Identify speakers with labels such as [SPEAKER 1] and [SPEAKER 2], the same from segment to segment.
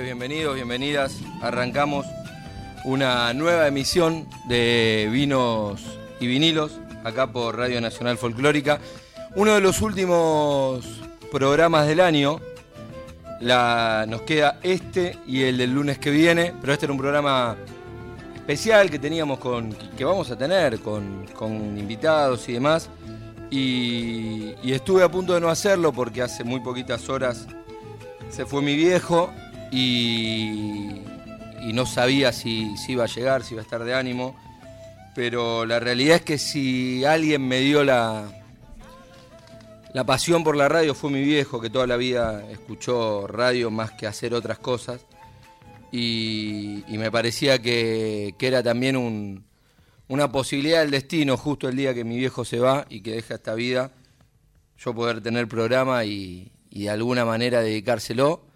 [SPEAKER 1] Bienvenidos, bienvenidas. Arrancamos una nueva emisión de Vinos y Vinilos, acá por Radio Nacional Folclórica. Uno de los últimos programas del año. nos queda este y el del lunes que viene, pero este era un programa especial que teníamos con. que vamos a tener con, invitados y demás. y estuve a punto de no hacerlo porque hace muy poquitas horas se fue mi viejo y, no sabía si, iba a llegar, si iba a estar de ánimo. Pero la realidad es que si alguien me dio la, la pasión por la radio fue mi viejo, que toda la vida escuchó radio más que hacer otras cosas. Y, me parecía que, era también una posibilidad del destino, justo el día que mi viejo se va y que deja esta vida, yo poder tener programa y de alguna manera dedicárselo.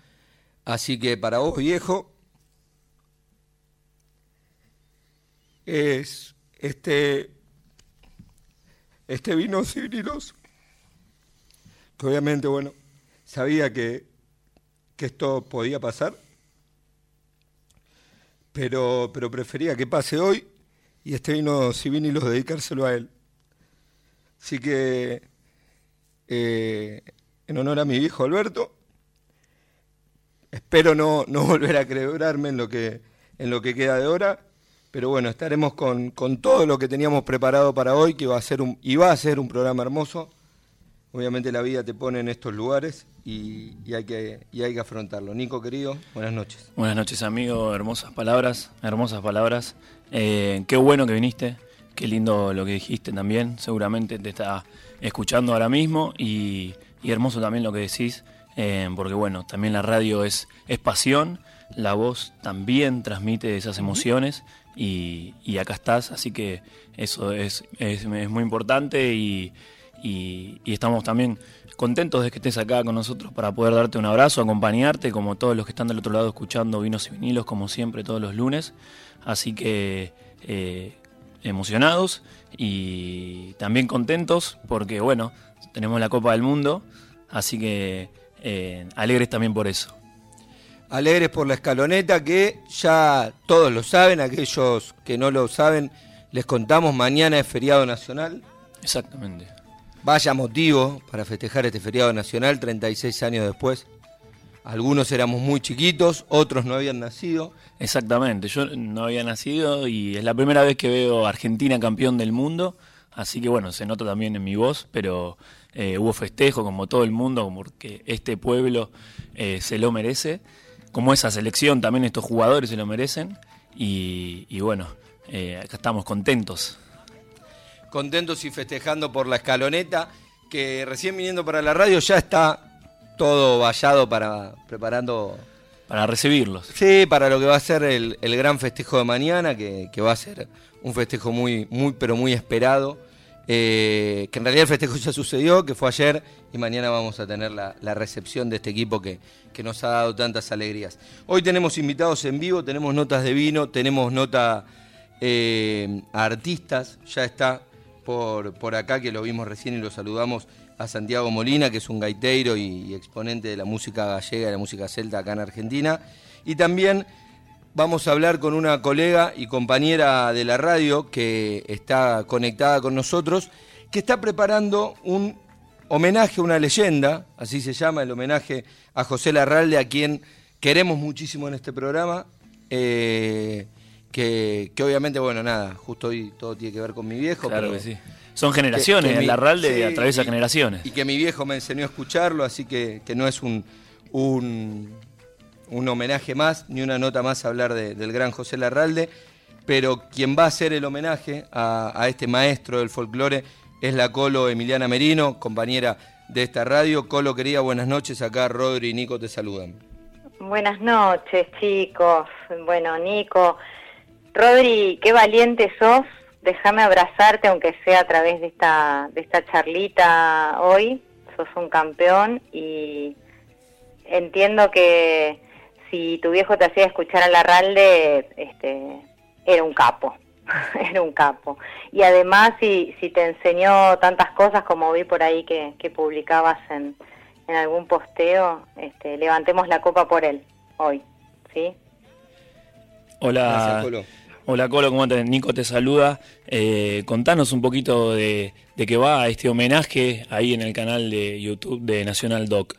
[SPEAKER 1] Así que para vos, viejo, es este, este vino vinilos, que obviamente, bueno, sabía que, que esto podía pasar, pero, pero prefería que pase hoy y este vino vinilos dedicárselo a él. Así que eh, en honor a mi viejo Alberto. Espero no, volver a quebrarme en lo, que, en lo que queda de hora, pero bueno, estaremos con, todo lo que teníamos preparado para hoy, que va a ser un, y va a ser un programa hermoso. Obviamente la vida te pone en estos lugares y, hay, que, hay que afrontarlo. Nico, querido, buenas noches.
[SPEAKER 2] Buenas noches, amigo. Hermosas palabras, hermosas palabras. Eh, qué bueno que viniste, qué lindo lo que dijiste también. Seguramente te está escuchando ahora mismo y y hermoso también lo que decís, eh, porque bueno, también la radio es, es pasión, la voz también transmite esas emociones y, acá estás, así que eso es, es, muy importante y, estamos también contentos de que estés acá con nosotros para poder darte un abrazo, acompañarte, como todos los que están del otro lado escuchando Vinos y Vinilos, como siempre, todos los lunes. Así que eh, emocionados y también contentos porque, bueno, tenemos la Copa del Mundo, así que eh, alegres también por eso.
[SPEAKER 1] Alegres por la escaloneta que ya todos lo saben, aquellos que no lo saben, les contamos, mañana es feriado nacional.
[SPEAKER 2] Exactamente.
[SPEAKER 1] Vaya motivo para festejar este feriado nacional 36 años después. Algunos éramos muy chiquitos, otros no habían nacido.
[SPEAKER 2] Exactamente, yo no había nacido y es la primera vez que veo Argentina campeón del mundo, así que bueno, se nota también en mi voz, pero eh, hubo festejo como todo el mundo, porque este pueblo eh, se lo merece, como esa selección también estos jugadores se lo merecen y, bueno, eh, acá estamos contentos.
[SPEAKER 1] Contentos y festejando por la escaloneta, que recién viniendo para la radio ya está todo vallado para preparando...
[SPEAKER 2] Para recibirlos.
[SPEAKER 1] Sí, para lo que va a ser el, gran festejo de mañana, que, que, va a ser un festejo muy, muy, pero muy esperado eh, que en realidad el festejo ya sucedió, que fue ayer, y mañana vamos a tener la, recepción de este equipo que, nos ha dado tantas alegrías. Hoy tenemos invitados en vivo, tenemos notas de vino, tenemos nota eh, a artistas, ya está por, por acá, que lo vimos recién y lo saludamos a Santiago Molina, que es un gaiteiro y, y exponente de la música gallega y la música celta acá en Argentina. Y también vamos a hablar con una colega y compañera de la radio que está conectada con nosotros, que está preparando un homenaje a una leyenda, así se llama, el homenaje a José Larralde, a quien queremos muchísimo en este programa. Eh, que, obviamente, bueno, nada, justo hoy todo tiene que ver con mi viejo.
[SPEAKER 2] Claro que sí. Son generaciones, el Larralde atraviesa generaciones.
[SPEAKER 1] Y que mi viejo me enseñó a escucharlo, así que, no es un, un un homenaje más, ni una nota más a hablar del gran José Larralde, pero quien va a hacer el homenaje a, este maestro del folclore es la Colo Emiliana Merino, compañera de esta radio. Colo, querida, buenas noches. Acá Rodri y Nico te saludan.
[SPEAKER 3] Buenas noches, chicos. Bueno, Nico, Rodri, qué valiente sos. Déjame abrazarte, aunque sea a través de esta, de esta charlita hoy. Sos un campeón y entiendo que si tu viejo te hacía escuchar a Larralde, este, era un capo, era un capo. Y además, si, si te enseñó tantas cosas como vi por ahí que, que publicabas en, en algún posteo, este, levantemos la copa por él hoy, ¿sí?
[SPEAKER 2] Hola. Hola Colo, ¿cómo te Nico te saluda. Eh, contanos un poquito de, de qué va este homenaje ahí en el canal de YouTube de National Doc.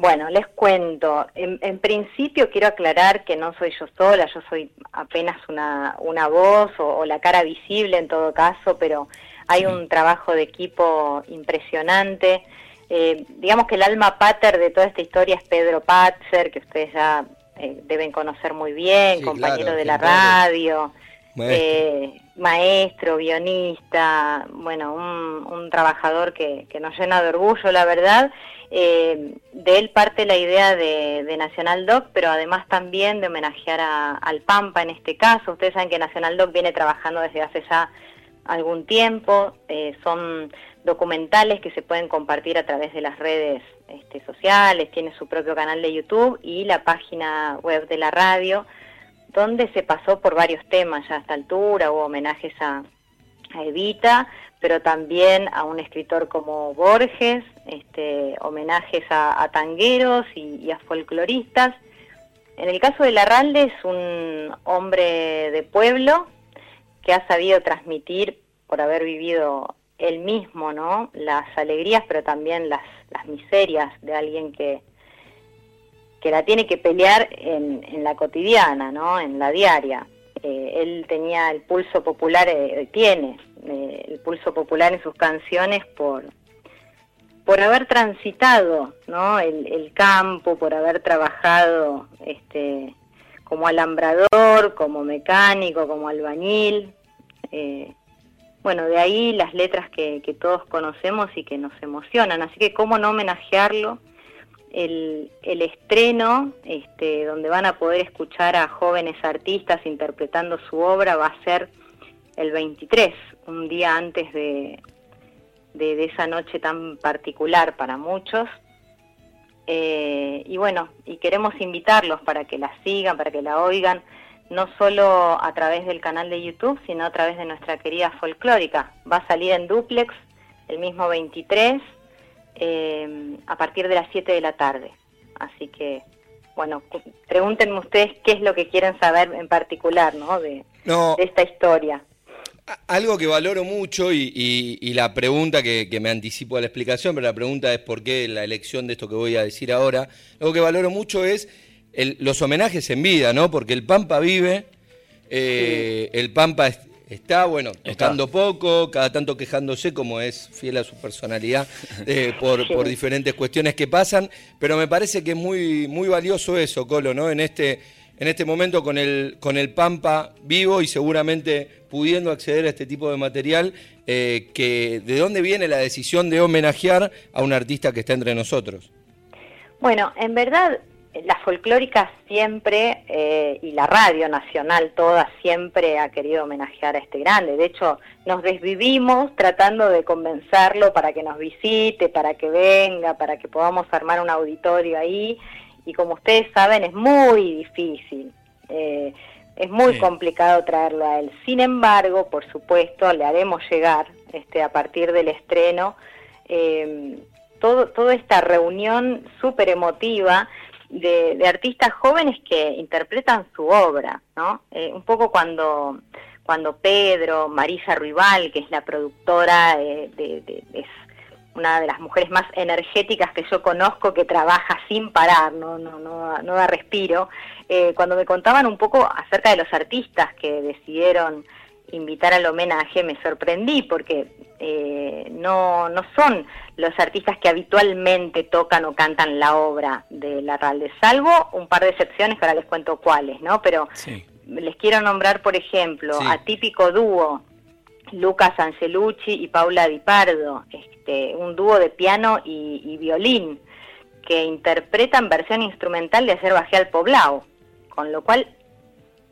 [SPEAKER 3] Bueno, les cuento. En, principio quiero aclarar que no soy yo sola, yo soy apenas una, una voz o, la cara visible en todo caso, pero hay un trabajo de equipo impresionante. Eh, digamos que el alma pater de toda esta historia es Pedro Patzer, que ustedes ya eh, deben conocer muy bien, compañero de la radio, maestro. Eh, guionista, bueno, un, trabajador que, nos llena de orgullo, la verdad. de él parte la idea de, Nacional Doc, pero además también de homenajear al Pampa en este caso. Ustedes saben que Nacional Doc viene trabajando desde hace ya algún tiempo, son documentales que se pueden compartir a través de las redes este, sociales, tiene su propio canal de YouTube y la página web de la radio, donde se pasó por varios temas ya a esta altura, hubo homenajes a, Evita, pero también a un escritor como Borges, este, homenajes a, tangueros y, a folcloristas. En el caso de Larralde es un hombre de pueblo que ha sabido transmitir, por haber vivido él mismo, ¿no? Las alegrías, pero también las, las miserias de alguien que, que la tiene que pelear en, la cotidiana, ¿no? En la diaria. Eh, él tenía el pulso popular, eh, tiene eh, el pulso popular en sus canciones por, por haber transitado, ¿no? El, campo, por haber trabajado, este, como alambrador, como mecánico, como albañil. Eh, bueno, de ahí las letras que, todos conocemos y que nos emocionan. Así que cómo no homenajearlo. El, el, estreno, este, donde van a poder escuchar a jóvenes artistas interpretando su obra, va a ser el 23, un día antes de, de, esa noche tan particular para muchos. Eh, y bueno, y queremos invitarlos para que la sigan, para que la oigan no solo a través del canal de YouTube, sino a través de nuestra querida folclórica. Va a salir en duplex el mismo 23 eh, a partir de las 7 de la tarde. Así que, bueno, pregúntenme ustedes qué es lo que quieren saber en particular ¿no? De, esta historia.
[SPEAKER 1] Algo que valoro mucho y, la pregunta que, que, me anticipo a la explicación, pero la pregunta es por qué la elección de esto que voy a decir ahora, algo que valoro mucho es los homenajes en vida, ¿no? Porque el Pampa vive, eh, el Pampa está, bueno, tocando poco, cada tanto quejándose, como es fiel a su personalidad, eh, por, diferentes cuestiones que pasan, pero me parece que es muy, muy valioso eso, Colo, ¿no? En este, en este momento con el, con el Pampa vivo y seguramente pudiendo acceder a este tipo de material, eh, que ¿de dónde viene la decisión de homenajear a un artista que está entre nosotros?
[SPEAKER 3] Bueno, en verdad la folclórica siempre, eh, y la radio nacional toda, siempre ha querido homenajear a este grande. De hecho, nos desvivimos tratando de convencerlo para que nos visite, para que venga, para que podamos armar un auditorio ahí. Y como ustedes saben, es muy difícil. Eh, es muy complicado traerlo a él. Sin embargo, por supuesto, le haremos llegar este, a partir del estreno eh, todo, toda esta reunión súper emotiva de, artistas jóvenes que interpretan su obra, ¿no? Eh, un poco cuando, cuando Pedro, Marisa Ruibal, que es la productora, de, es una de las mujeres más energéticas que yo conozco, que trabaja sin parar, no, no, no, no da respiro, eh, cuando me contaban un poco acerca de los artistas que decidieron invitar al homenaje me sorprendí porque eh, no, no son los artistas que habitualmente tocan o cantan la obra de Larralde, salvo un par de excepciones que ahora les cuento cuáles, ¿no? Pero les quiero nombrar, por ejemplo, a típico dúo, Lucas Angelucci y Paula Di Pardo, este, un dúo de piano y, violín, que interpretan versión instrumental de Hacer Bajé al Poblado, con lo cual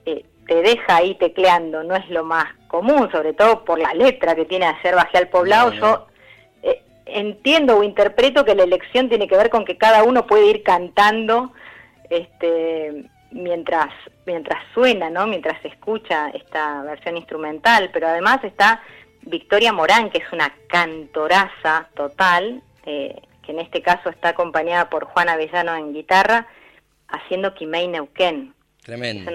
[SPEAKER 3] eh, te deja ahí tecleando, no es lo más común, sobre todo por la letra que tiene Hacer Bajé al Poblado. Yo eh, entiendo o interpreto que la elección tiene que ver con que cada uno puede ir cantando este, mientras, mientras suena, ¿no? mientras se escucha esta versión instrumental, pero además está Victoria Morán, que es una cantoraza total, eh, que en este caso está acompañada por Juana Avellano en guitarra, haciendo Kimei Neuquén.
[SPEAKER 1] Tremendo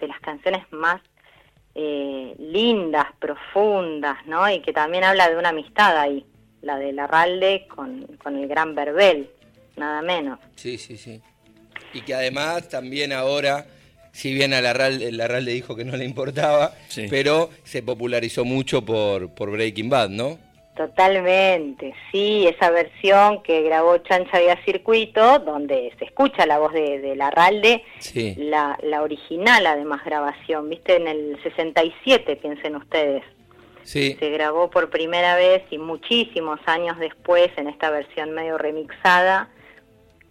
[SPEAKER 3] de las canciones más eh, lindas, profundas, ¿no? Y que también habla de una amistad ahí, la de Larralde con, con el gran Verbel, nada menos.
[SPEAKER 1] Sí, sí, sí. Y que además también ahora, si bien a Larralde, Larralde dijo que no le importaba, pero se popularizó mucho por, por Breaking Bad, ¿no?
[SPEAKER 3] Totalmente, sí, esa versión que grabó Chancha Vía Circuito, donde se escucha la voz de, de Larralde, la, la original además grabación, viste, en el 67, piensen ustedes.
[SPEAKER 1] Sí.
[SPEAKER 3] Se grabó por primera vez y muchísimos años después, en esta versión medio remixada,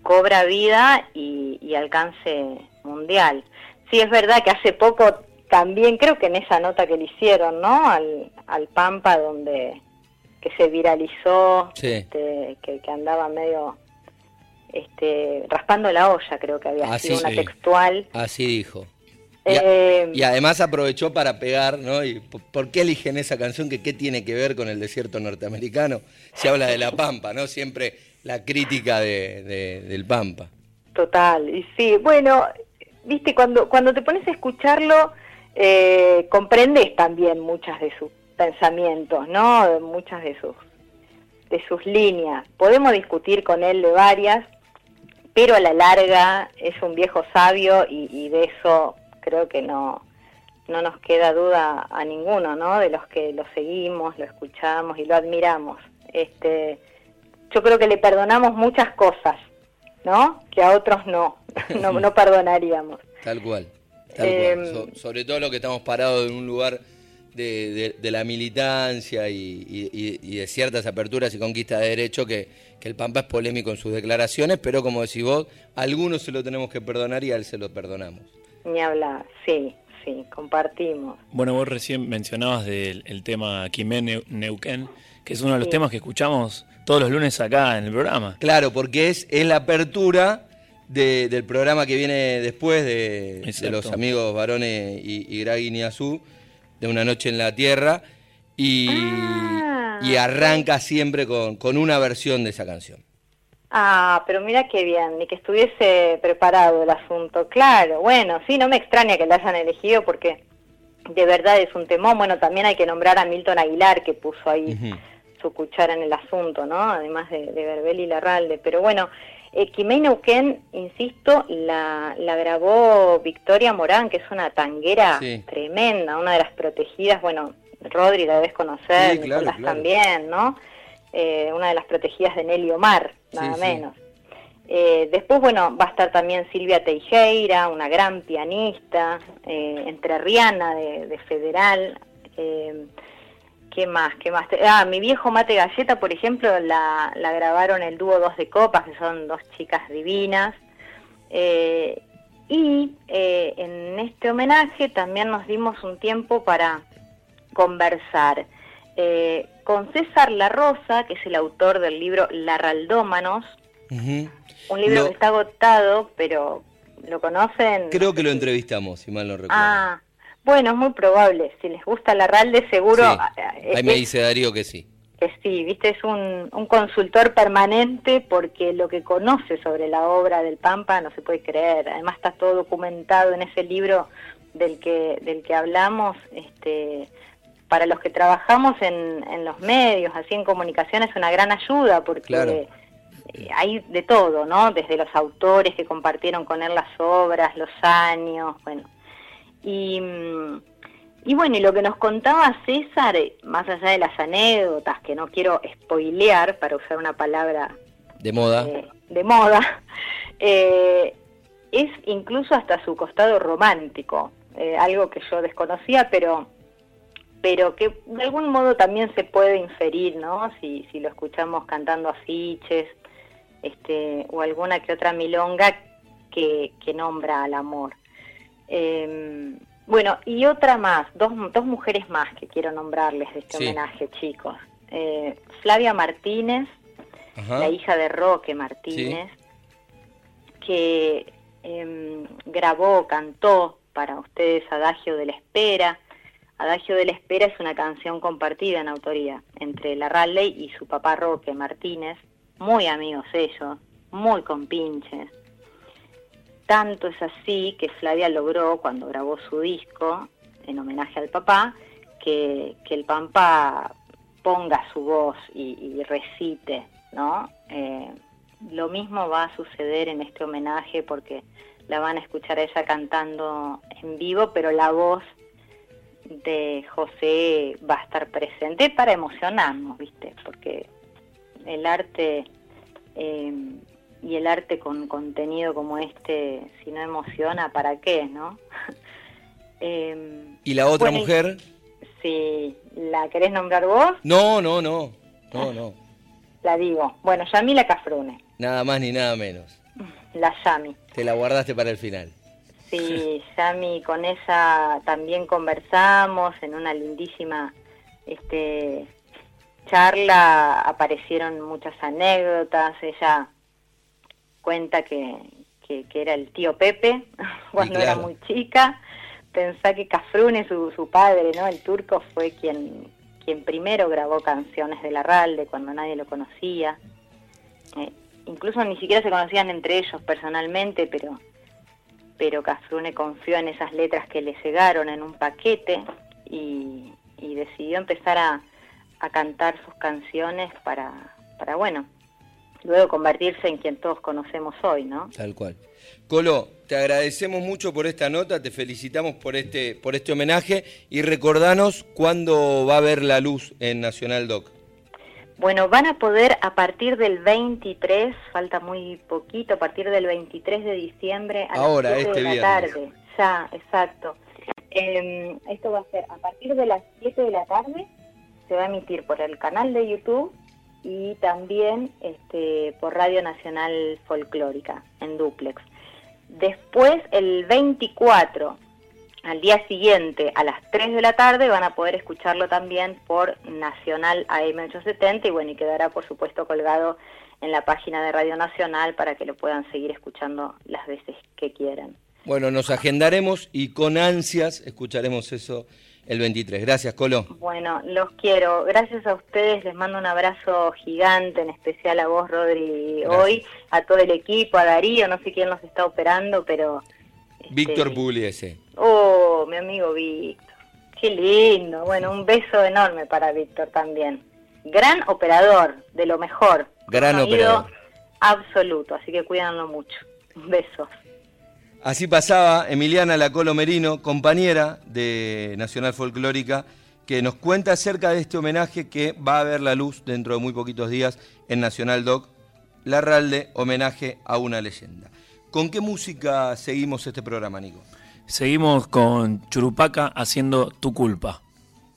[SPEAKER 3] cobra vida y, y alcance mundial. Sí, es verdad que hace poco también, creo que en esa nota que le hicieron, ¿no? Al, al Pampa, donde que se viralizó, este, que, andaba medio este, raspando la olla, creo que había sido una textual.
[SPEAKER 1] Así dijo. Eh, y, además aprovechó para pegar, ¿no? ¿Y por qué eligen esa canción? Que qué tiene que ver con el desierto norteamericano? Se habla de la Pampa, ¿no? Siempre la crítica de, del Pampa.
[SPEAKER 3] Total, y sí, bueno, viste, cuando, cuando te pones a escucharlo, eh, comprendes también muchas de sus pensamientos, ¿no? Muchas de sus, de sus líneas. Podemos discutir con él de varias, pero a la larga es un viejo sabio y, de eso creo que no, no nos queda duda a ninguno, ¿no? De los que lo seguimos, lo escuchamos y lo admiramos. Este, yo creo que le perdonamos muchas cosas, ¿no? Que a otros no, no, perdonaríamos.
[SPEAKER 1] Tal cual. Tal cual. Em, sobre todo lo que estamos parados en un lugar de, la militancia y, de ciertas aperturas y conquistas de derecho que, el Pampa es polémico en sus declaraciones, pero como decís vos, a algunos se lo tenemos que perdonar y a él se lo perdonamos.
[SPEAKER 3] Ni hablar, sí, sí, compartimos.
[SPEAKER 2] Bueno, vos recién mencionabas del el tema Quimé Neuquén, que es uno de los temas que escuchamos todos los lunes acá en el programa.
[SPEAKER 1] Claro, porque es, es la apertura del programa que viene después de, los amigos varones y, y Gragui Azú de Una Noche en la Tierra y, ah. y arranca siempre con, con, una versión de esa canción.
[SPEAKER 3] Ah, pero mira qué bien, ni que estuviese preparado el asunto. Claro, bueno, sí, no me extraña que la hayan elegido porque de verdad es un temón. Bueno, también hay que nombrar a Milton Aguilar que puso ahí su cuchara en el asunto, ¿no? Además de, de Berbel y Larralde. Pero bueno, eh, Kimei Neuquén, insisto, la, la, grabó Victoria Morán, que es una tanguera tremenda, una de las protegidas, bueno, Rodri la debes conocer, Nicolás también, ¿no? Eh, una de las protegidas de Nelly Omar, nada menos. Eh, después, bueno, va a estar también Silvia Teijeira, una gran pianista, eh, entrerriana de, de Federal. Eh, ¿Qué más? ¿Qué más? Ah, mi viejo Mate Galleta, por ejemplo, la, la grabaron el dúo Dos de Copas, que son dos chicas divinas. Eh, y eh, en este homenaje también nos dimos un tiempo para conversar eh, con César La Rosa, que es el autor del libro Larraldómanos, un libro que está agotado, pero ¿lo conocen?
[SPEAKER 1] Creo que lo entrevistamos, si mal no recuerdo.
[SPEAKER 3] Ah, bueno, es muy probable. Si les gusta la RALDE, seguro.
[SPEAKER 1] Eh, ahí me dice Darío que sí.
[SPEAKER 3] Que sí, viste, es un, un, consultor permanente porque lo que conoce sobre la obra del Pampa no se puede creer. Además, está todo documentado en ese libro del que, del que hablamos. Este, para los que trabajamos en, en los medios, así en comunicación, es una gran ayuda porque. hay de todo, ¿no? Desde los autores que compartieron con él las obras, los años, bueno, y, y bueno, y lo que nos contaba César, eh, más allá de las anécdotas, que no quiero spoilear, para usar una palabra
[SPEAKER 1] de moda,
[SPEAKER 3] eh, de moda eh, es incluso hasta su costado romántico, algo que yo desconocía, pero pero que de algún modo también se puede inferir, ¿no? Si, si lo escuchamos cantando afiches, este, o alguna que otra milonga que, que nombra al amor. Eh, bueno, y otra más, dos, dos mujeres más que quiero nombrarles de este homenaje, chicos. Eh, Flavia Martínez, la hija de Roque Martínez, que em, grabó, cantó para ustedes Adagio de la Espera. Adagio de la Espera es una canción compartida en autoría entre la Raleigh y su papá Roque Martínez, muy amigos ellos, muy compinches. Tanto es así que Flavia logró, cuando grabó su disco, en homenaje al papá, que, el Pampa ponga su voz y, recite, ¿no? Eh, lo mismo va a suceder en este homenaje porque la van a escuchar a ella cantando en vivo, pero la voz de José va a estar presente para emocionarnos, ¿viste? Porque el arte eh, y el arte con contenido como este, si no emociona, ¿para qué, no?
[SPEAKER 1] Em, ¿Y la otra mujer?
[SPEAKER 3] Sí, ¿la querés nombrar vos?
[SPEAKER 1] No, no, no, no, no.
[SPEAKER 3] La digo. Bueno, Yamila Cafrune.
[SPEAKER 1] Nada más ni nada menos.
[SPEAKER 3] La Yami.
[SPEAKER 1] Te la guardaste para el final.
[SPEAKER 3] Sí, Yami, con ella también conversamos en una lindísima este, charla, aparecieron muchas anécdotas, ella cuenta que, que, era el tío Pepe cuando era muy chica. Pensá que Cafrune, su, su padre, ¿no? El turco fue quien, quien primero grabó canciones de Larralde cuando nadie lo conocía. Eh, incluso ni siquiera se conocían entre ellos personalmente, pero, pero Cafrune confió en esas letras que le llegaron en un paquete y, y decidió empezar a, a cantar sus canciones para, para bueno, luego convertirse en quien todos conocemos hoy, ¿no?
[SPEAKER 1] Tal cual. Colo, te agradecemos mucho por esta nota, te felicitamos por este, por este homenaje y recordanos cuándo va a ver la luz en Nacional Doc.
[SPEAKER 3] Bueno, van a poder a partir del 23, falta muy poquito, a partir del 23 de diciembre a
[SPEAKER 1] Ahora,
[SPEAKER 3] las
[SPEAKER 1] 7
[SPEAKER 3] de la tarde. Ya, exacto. Em, esto va a ser a partir de las 7 de la tarde, se va a emitir por el canal de YouTube y también este, por Radio Nacional Folclórica en Duplex. Después, el 24, al día siguiente, a las 3 de la tarde, van a poder escucharlo también por Nacional AM870 y bueno, y quedará por supuesto colgado en la página de Radio Nacional para que lo puedan seguir escuchando las veces que quieran.
[SPEAKER 1] Bueno, nos agendaremos y con ansias escucharemos eso el 23. Gracias, Colo.
[SPEAKER 3] Bueno, los quiero. Gracias a ustedes. Les mando un abrazo gigante, en especial a vos, Rodri, hoy, a todo el equipo, a Darío, no sé quién nos está operando, pero...
[SPEAKER 1] Este, Víctor Pugliese.
[SPEAKER 3] Oh, mi amigo Víctor. Qué lindo. Bueno, un beso enorme para Víctor también. Gran operador, de lo mejor.
[SPEAKER 1] Gran operador.
[SPEAKER 3] Absoluto, así que cuídanlo mucho. Besos.
[SPEAKER 1] Así pasaba Emiliana Lacolo Merino, compañera de Nacional Folclórica, que nos cuenta acerca de este homenaje que va a ver la luz dentro de muy poquitos días en Nacional Doc, Larralde, homenaje a una leyenda. ¿Con qué música seguimos este programa, Nico?
[SPEAKER 2] Seguimos con Churupaca haciendo Tu culpa.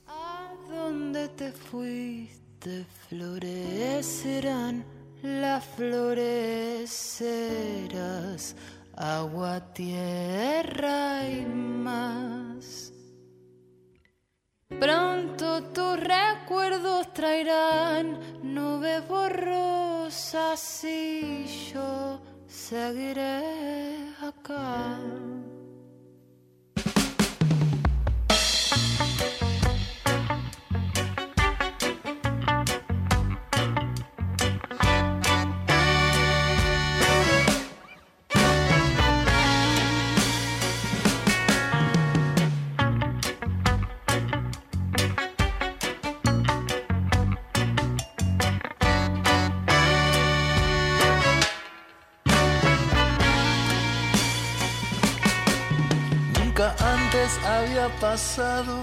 [SPEAKER 4] ¿A dónde te fuiste? Florecerán las florecerás agua, tierra y más. Pronto tus recuerdos traerán nubes borrosas y yo seguiré acá.
[SPEAKER 5] Había pasado.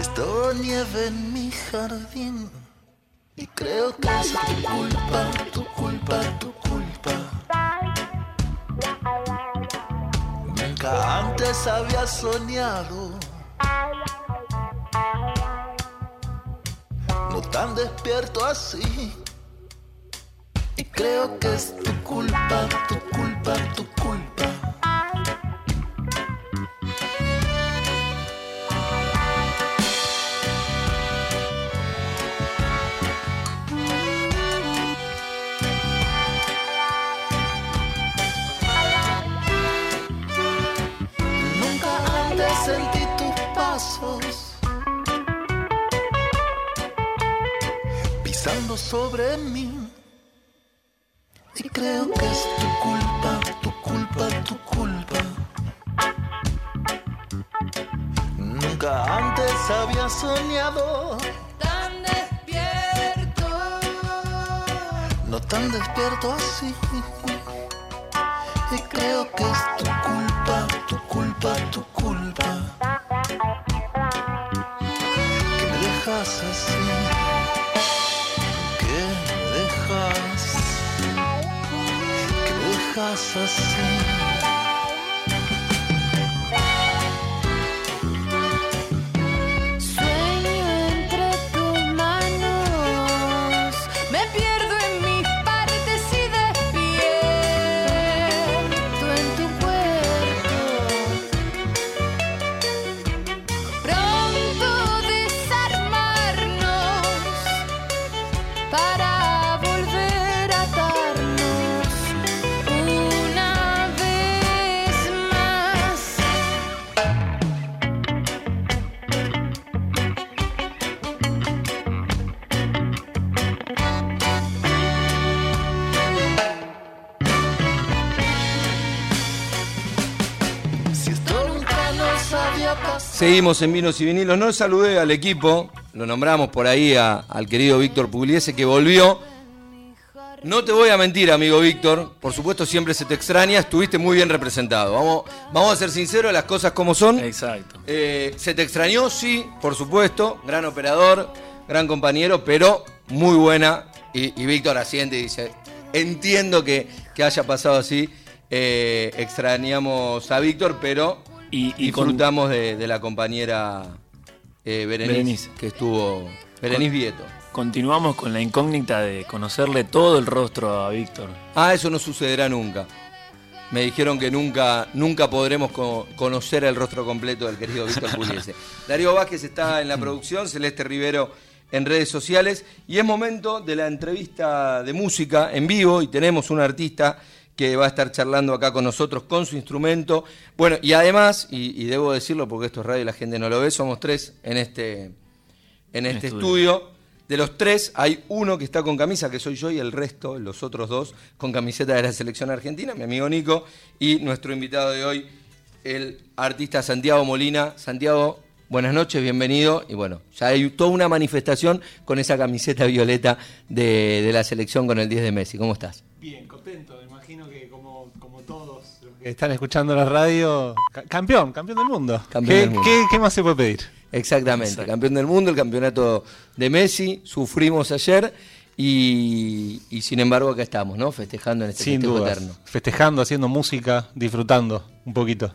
[SPEAKER 5] Esto nieve en mi jardín y creo que es tu culpa, tu culpa, tu culpa. Nunca antes había soñado. No tan despierto así. Y creo que es tu culpa, tu culpa, tu culpa. Sobre mí. Y creo que es tu culpa, tu culpa, tu culpa. Nunca antes había soñado,
[SPEAKER 4] Tan despierto.
[SPEAKER 5] no tan despierto así. so
[SPEAKER 1] Seguimos en Vinos y Vinilos. No saludé al equipo, lo nombramos por ahí a- al querido Víctor Pugliese que volvió. No te voy a mentir, amigo Víctor, por supuesto siempre se te extraña, estuviste muy bien representado. Vamos, vamos a ser sinceros, las cosas como son.
[SPEAKER 2] Exacto.
[SPEAKER 1] Eh, ¿Se te extrañó? Sí, por supuesto. Gran operador, gran compañero, pero muy buena. Y, y Víctor asiente y dice, entiendo que, que haya pasado así. Eh, extrañamos a Víctor, pero
[SPEAKER 2] Y- y con-
[SPEAKER 1] disfrutamos de, de la compañera eh, Berenice,
[SPEAKER 2] Berenice.
[SPEAKER 1] que estuvo... Berenice Vieto.
[SPEAKER 2] Continuamos con la incógnita de conocerle todo el rostro a Víctor.
[SPEAKER 1] Ah, eso no sucederá nunca. Me dijeron que nunca, nunca podremos co- conocer el rostro completo del querido Víctor Pugliese. Darío Vázquez está en la producción, Celeste Rivero en redes sociales y es momento de la entrevista de música en vivo y tenemos un artista que va a estar charlando acá con nosotros con su instrumento. Bueno, y además, y, y debo decirlo porque esto es radio y la gente no lo ve, somos tres en este, en este
[SPEAKER 2] estudio.
[SPEAKER 1] estudio. De los tres, hay uno que está con camisa, que soy yo, y el resto, los otros dos, con camiseta de la selección argentina, mi amigo Nico, y nuestro invitado de hoy, el artista Santiago Molina. Santiago, buenas noches, bienvenido. Y bueno, ya hay toda una manifestación con esa camiseta violeta de, de la selección con el 10 de Messi. ¿Cómo estás?
[SPEAKER 6] Bien, contento. Me imagino que como, como todos los que están escuchando la radio, ca- campeón, campeón del mundo.
[SPEAKER 1] Campeón
[SPEAKER 6] ¿Qué,
[SPEAKER 1] del mundo.
[SPEAKER 6] qué- qué más se puede pedir?
[SPEAKER 1] Exactamente,
[SPEAKER 2] Exacto.
[SPEAKER 1] campeón del mundo, el campeonato de Messi, sufrimos ayer y, y sin embargo acá estamos, ¿no? Festejando en este
[SPEAKER 6] Sin
[SPEAKER 1] festejo
[SPEAKER 6] duda.
[SPEAKER 1] eterno.
[SPEAKER 6] Festejando, haciendo música, disfrutando un poquito.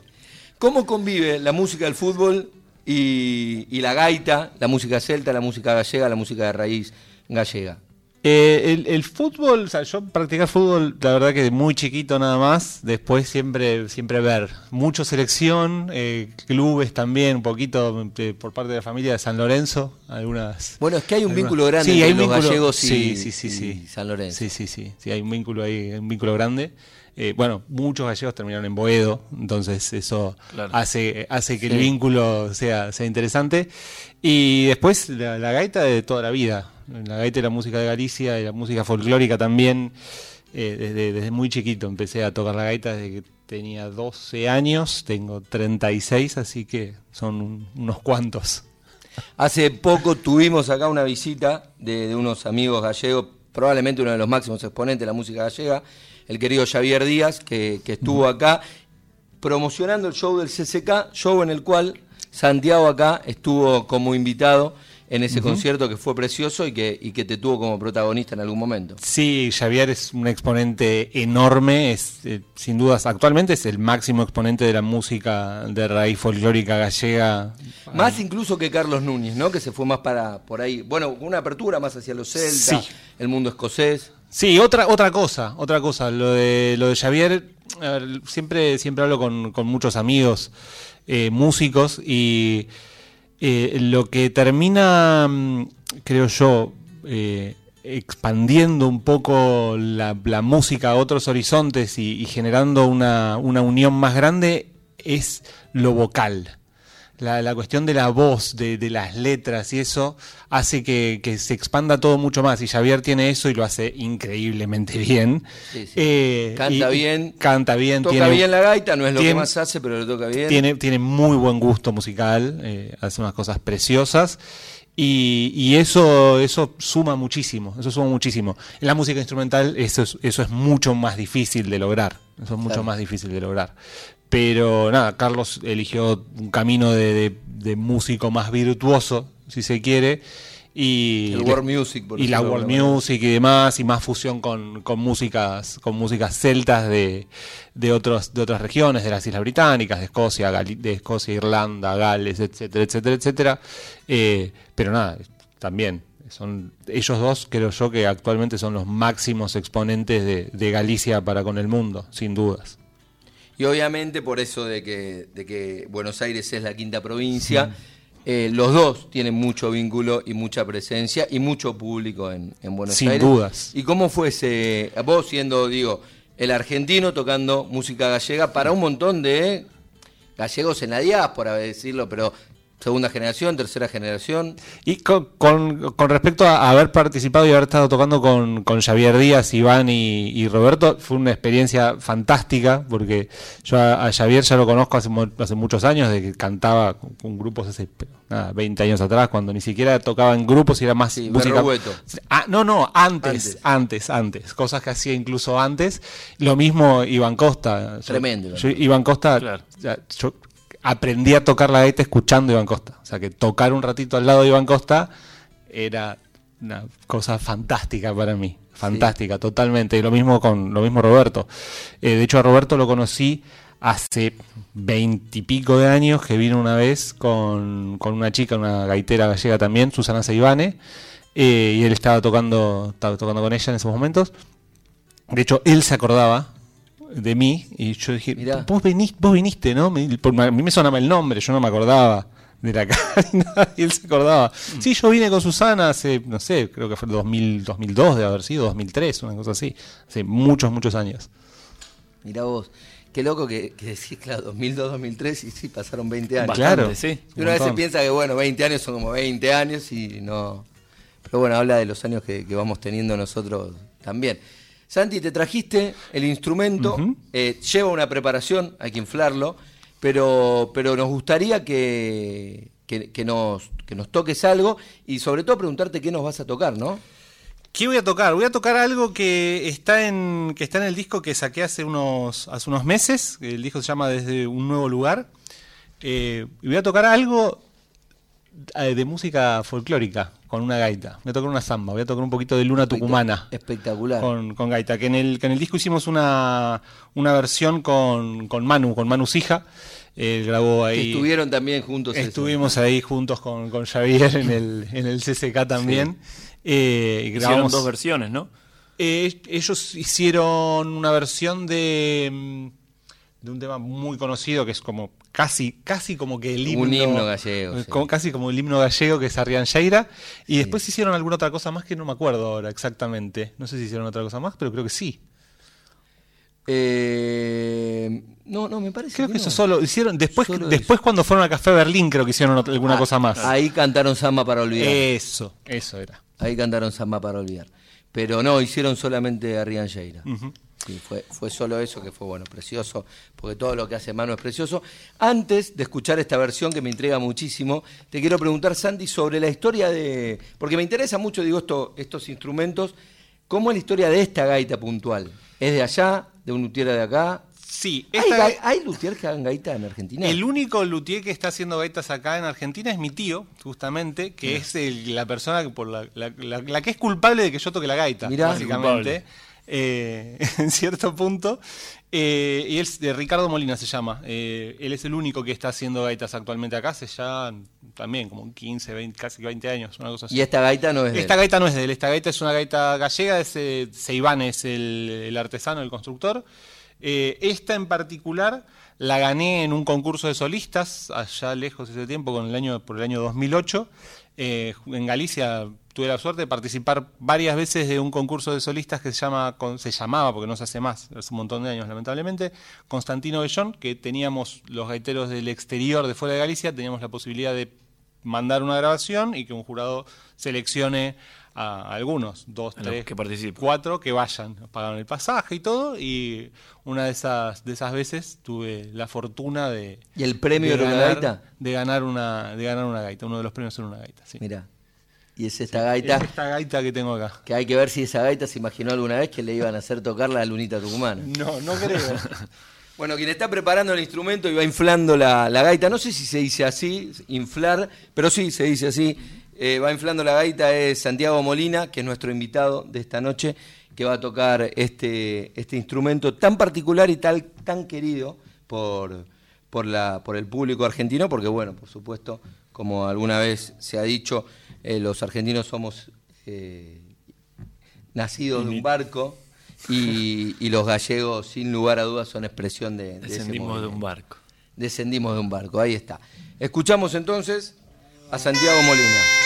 [SPEAKER 1] ¿Cómo convive la música del fútbol y, y la gaita, la música celta, la música gallega, la música de raíz gallega?
[SPEAKER 6] Eh, el, el fútbol, o sea, yo practicar fútbol, la verdad que muy chiquito nada más, después siempre siempre ver. Mucho selección, eh, clubes también, un poquito eh, por parte de la familia de San Lorenzo, algunas...
[SPEAKER 1] Bueno, es que hay un
[SPEAKER 6] algunas-
[SPEAKER 1] vínculo grande
[SPEAKER 6] Sí,
[SPEAKER 1] entre
[SPEAKER 6] hay
[SPEAKER 1] los
[SPEAKER 6] vínculo-
[SPEAKER 1] gallegos y,
[SPEAKER 6] sí, sí, sí,
[SPEAKER 1] y
[SPEAKER 6] sí.
[SPEAKER 1] San Lorenzo.
[SPEAKER 6] Sí, sí, sí, sí, hay un vínculo ahí, un vínculo grande. Eh, bueno, muchos gallegos terminaron en Boedo, entonces eso
[SPEAKER 2] Claro.
[SPEAKER 6] hace, hace que el vínculo sea, sea interesante. Y después la, la gaita de toda la vida, la gaita y la música de Galicia y la música folclórica también. eh, desde, desde muy chiquito empecé a tocar la gaita desde que tenía 12 años, tengo 36, así que son un- unos cuantos.
[SPEAKER 1] Hace poco tuvimos acá una visita de, de unos amigos gallegos, probablemente uno de los máximos exponentes de la música gallega, el querido Javier Díaz, que, que estuvo acá promocionando el show del CCK, show en el cual Santiago acá estuvo como invitado en ese concierto que fue precioso y que, y que te tuvo como protagonista en algún momento.
[SPEAKER 6] Sí, Javier es un exponente enorme, es eh, sin dudas, actualmente es el máximo exponente de la música de raíz folclórica gallega.
[SPEAKER 1] Más incluso que Carlos Núñez, ¿no? Que se fue más para por ahí. Bueno, una apertura más hacia los celtas,
[SPEAKER 6] Sí.
[SPEAKER 1] el mundo escocés.
[SPEAKER 6] Sí, otra, otra cosa, otra cosa. Lo de, lo de Javier, a ver, siempre, siempre hablo con, con muchos amigos eh, músicos y eh, lo que termina, mm, creo yo, eh, expandiendo un poco la, la música a otros horizontes y, y generando una, una unión más grande es lo vocal. La, la cuestión de la voz, de, de las letras y eso hace que, que se expanda todo mucho más. Y Javier tiene eso y lo hace increíblemente bien.
[SPEAKER 1] Sí, sí.
[SPEAKER 6] Eh,
[SPEAKER 1] Canta
[SPEAKER 6] y-
[SPEAKER 1] bien.
[SPEAKER 6] Canta bien.
[SPEAKER 1] Toca
[SPEAKER 6] tiene-
[SPEAKER 1] bien la gaita, no es lo que
[SPEAKER 6] tiene-
[SPEAKER 1] más hace, pero lo toca bien.
[SPEAKER 6] tiene, tiene muy buen gusto musical, eh, hace unas cosas preciosas. Y, y eso, eso suma muchísimo, eso suma muchísimo. En la música instrumental eso es, eso es mucho más difícil de lograr, eso es mucho
[SPEAKER 1] Claro.
[SPEAKER 6] más difícil de lograr. Pero nada, Carlos eligió un camino de, de- de músico más virtuoso, si se quiere. Y
[SPEAKER 1] El world music, por
[SPEAKER 6] y la world music y demás, y más fusión con, con músicas, con músicas celtas de, de otros, de otras regiones, de las Islas Británicas, de Escocia, Gali- de Escocia, Irlanda, Gales, etcétera, etcétera, etcétera. Eh, pero nada, también son ellos dos, creo yo, que actualmente son los máximos exponentes de, de Galicia para con el mundo, sin dudas.
[SPEAKER 1] Y obviamente por eso de que, de que Buenos Aires es la quinta provincia, eh, los dos tienen mucho vínculo y mucha presencia y mucho público en, en Buenos
[SPEAKER 6] Sin
[SPEAKER 1] Aires.
[SPEAKER 6] dudas.
[SPEAKER 1] ¿Y cómo fue ese, vos siendo, digo, el argentino tocando música gallega para un montón de gallegos en la diáspora, decirlo, pero segunda generación, tercera generación?
[SPEAKER 6] Y con, con- con respecto a haber participado y haber estado tocando con, con Javier Díaz, Iván y, y Roberto, fue una experiencia fantástica, porque yo a, a Javier ya lo conozco hace, mu- hace muchos años, de que cantaba con, con grupos hace nada, 20 años atrás, cuando ni siquiera tocaba en grupos y era más
[SPEAKER 1] Sí,
[SPEAKER 6] música. Ah, no, no, antes,
[SPEAKER 1] Antes.
[SPEAKER 6] antes, antes, cosas que hacía incluso antes. Lo mismo Iván Costa. Yo-
[SPEAKER 1] Tremendo,
[SPEAKER 6] yo- Iván Costa,
[SPEAKER 2] Claro.
[SPEAKER 6] ya, yo aprendí a tocar la gaita escuchando a Iván Costa. O sea que tocar un ratito al lado de Iván Costa era una cosa fantástica para mí. Fantástica, totalmente. Y lo mismo con lo mismo Roberto. Eh, de hecho, a Roberto lo conocí hace veintipico de años que vino una vez con, con una chica, una gaitera gallega también, Susana Seivane, eh, y él estaba tocando, estaba tocando con ella en esos momentos. De hecho, él se acordaba de mí y yo dije,
[SPEAKER 1] Mirá.
[SPEAKER 6] vos viniste, vos viniste, ¿no? Me- por- a mí me sonaba el nombre, yo no me acordaba de la cara y él se acordaba. Sí, yo vine con Susana hace, no sé, creo que fue 2000, 2002 de haber sido, 2003, una cosa así, hace muchos, muchos años.
[SPEAKER 1] Mirá vos, qué loco que, que decís, claro, 2002, 2003 y sí, pasaron 20 años.
[SPEAKER 2] Bastante,
[SPEAKER 6] Claro.
[SPEAKER 2] sí.
[SPEAKER 1] Y una vez se piensa que, bueno, 20 años son como 20 años y no... Pero bueno, habla de los años que, que vamos teniendo nosotros también. Santi, te trajiste el instrumento, eh, lleva una preparación, hay que inflarlo, pero, pero nos gustaría que, que, que nos, que nos toques algo y sobre todo preguntarte qué nos vas a tocar, ¿no?
[SPEAKER 6] ¿Qué voy a tocar? Voy a tocar algo que está en que está en el disco que saqué hace unos hace unos meses. El disco se llama Desde un nuevo lugar. Eh, y voy a tocar algo eh, de música folclórica con una gaita. Voy a tocar una samba. Voy a tocar un poquito de Luna Tucumana
[SPEAKER 1] Espectacular.
[SPEAKER 6] con, con gaita. Que en el que en el disco hicimos una, una versión con, con Manu, con Manu Sija. Él grabó
[SPEAKER 1] Que
[SPEAKER 6] ahí.
[SPEAKER 1] estuvieron también juntos. eso.
[SPEAKER 6] Estuvimos ahí juntos con, con Javier en el, en el CCK también. Eh, y
[SPEAKER 2] Hicieron
[SPEAKER 6] grabamos-
[SPEAKER 2] dos versiones, ¿no?
[SPEAKER 6] eh, ellos hicieron una versión de, mm, de un tema muy conocido que es como casi casi como que el himno
[SPEAKER 1] Un himno gallego,
[SPEAKER 6] eh,
[SPEAKER 1] sí.
[SPEAKER 6] como- casi como el himno gallego que es Arrian Sheira y después hicieron alguna otra cosa más que no me acuerdo ahora exactamente no sé si hicieron otra cosa más pero creo que sí
[SPEAKER 1] Eh, no, no, me parece
[SPEAKER 6] creo que
[SPEAKER 1] no.
[SPEAKER 6] eso solo hicieron después
[SPEAKER 1] Solo
[SPEAKER 6] después cuando fueron a Café Berlín creo que hicieron alguna
[SPEAKER 1] Ah,
[SPEAKER 6] cosa más
[SPEAKER 1] Ahí cantaron Samba para olvidar.
[SPEAKER 6] eso eso era
[SPEAKER 1] Ahí cantaron Samba para olvidar. Pero no, hicieron solamente a Rian Sheira. Sí, fue, fue solo eso que fue bueno, precioso, porque todo lo que hace Mano es precioso. Antes de escuchar esta versión que me intriga muchísimo, te quiero preguntar, Sandy, sobre la historia de. Porque me interesa mucho, digo, esto, estos instrumentos, ¿Cómo es la historia de esta gaita puntual? ¿Es de allá, de un luthier de acá?
[SPEAKER 6] Sí,
[SPEAKER 1] ¿Hay,
[SPEAKER 6] esta
[SPEAKER 1] ga-
[SPEAKER 6] ga-
[SPEAKER 1] ¿Hay luthier que hagan gaita en Argentina?
[SPEAKER 6] El único luthier que está haciendo gaitas acá en Argentina es mi tío, justamente, que es el- la persona que por la, la- la- la que es culpable de que yo toque la gaita,
[SPEAKER 1] Mirá.
[SPEAKER 6] básicamente. Eh, en cierto punto. Eh, y él, de Ricardo Molina se llama. Eh, él es el único que está haciendo gaitas actualmente acá, hace ya también como 15, 20, casi 20 años, una cosa así.
[SPEAKER 1] Y esta gaita no es de
[SPEAKER 6] Esta
[SPEAKER 1] él.
[SPEAKER 6] gaita no es de él, esta gaita es una gaita gallega, es, eh, Seibán es el, el artesano, el constructor. Esta en particular la gané en un concurso de solistas, allá lejos ese tiempo, con el año, por el año 2008. Eh, en Galicia tuve la suerte de participar varias veces de un concurso de solistas que se, llama, con- se llamaba, porque no se hace más, hace un montón de años lamentablemente, Constantino Bellón, que teníamos los gaiteros del exterior, de fuera de Galicia, teníamos la posibilidad de mandar una grabación y que un jurado seleccione a algunos, dos,
[SPEAKER 2] A
[SPEAKER 6] tres,
[SPEAKER 2] que participen.
[SPEAKER 6] cuatro que vayan, pagaron el pasaje y todo, y una de esas, de esas veces tuve la fortuna de,
[SPEAKER 1] ¿Y el premio
[SPEAKER 6] de
[SPEAKER 1] era una
[SPEAKER 6] ganar,
[SPEAKER 1] gaita?
[SPEAKER 6] de ganar una, de ganar una gaita, uno de los premios era una gaita, sí.
[SPEAKER 1] Mira. Y es esta gaita
[SPEAKER 6] Es esta gaita que tengo acá.
[SPEAKER 1] que hay que ver si esa gaita se imaginó alguna vez que le iban a hacer tocar la lunita tucumana.
[SPEAKER 6] No, no creo.
[SPEAKER 1] Bueno, quien está preparando el instrumento y va inflando la, la gaita, no sé si se dice así, inflar, pero sí se dice así, eh, va inflando la gaita es Santiago Molina, que es nuestro invitado de esta noche, que va a tocar este, este instrumento tan particular y tal, tan querido por, por, la, por el público argentino, porque bueno, por supuesto, como alguna vez se ha dicho, eh, los argentinos somos eh, nacidos de un barco y, y los gallegos, sin lugar a dudas, son expresión de, de ese
[SPEAKER 2] Descendimos de un barco.
[SPEAKER 1] Descendimos de un barco, ahí está. Escuchamos entonces a Santiago Molina.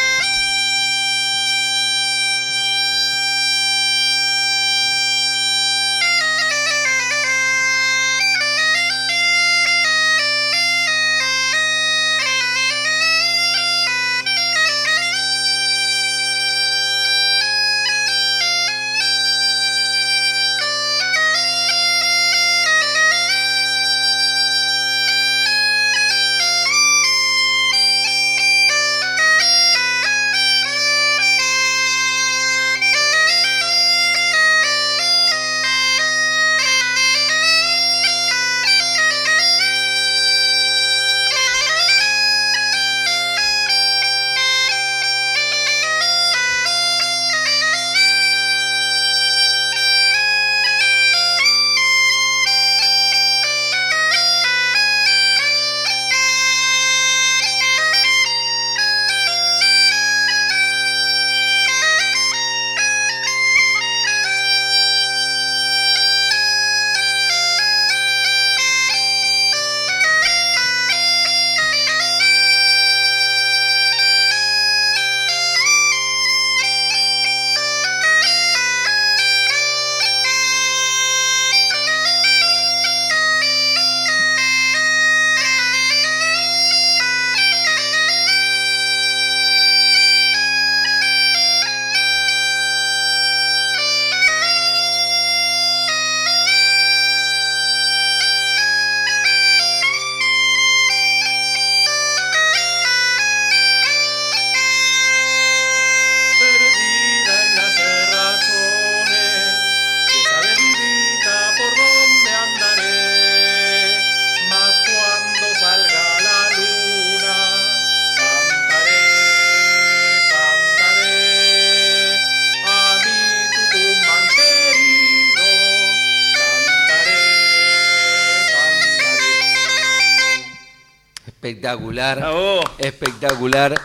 [SPEAKER 1] Espectacular.
[SPEAKER 2] ¡Bravo!
[SPEAKER 1] Espectacular.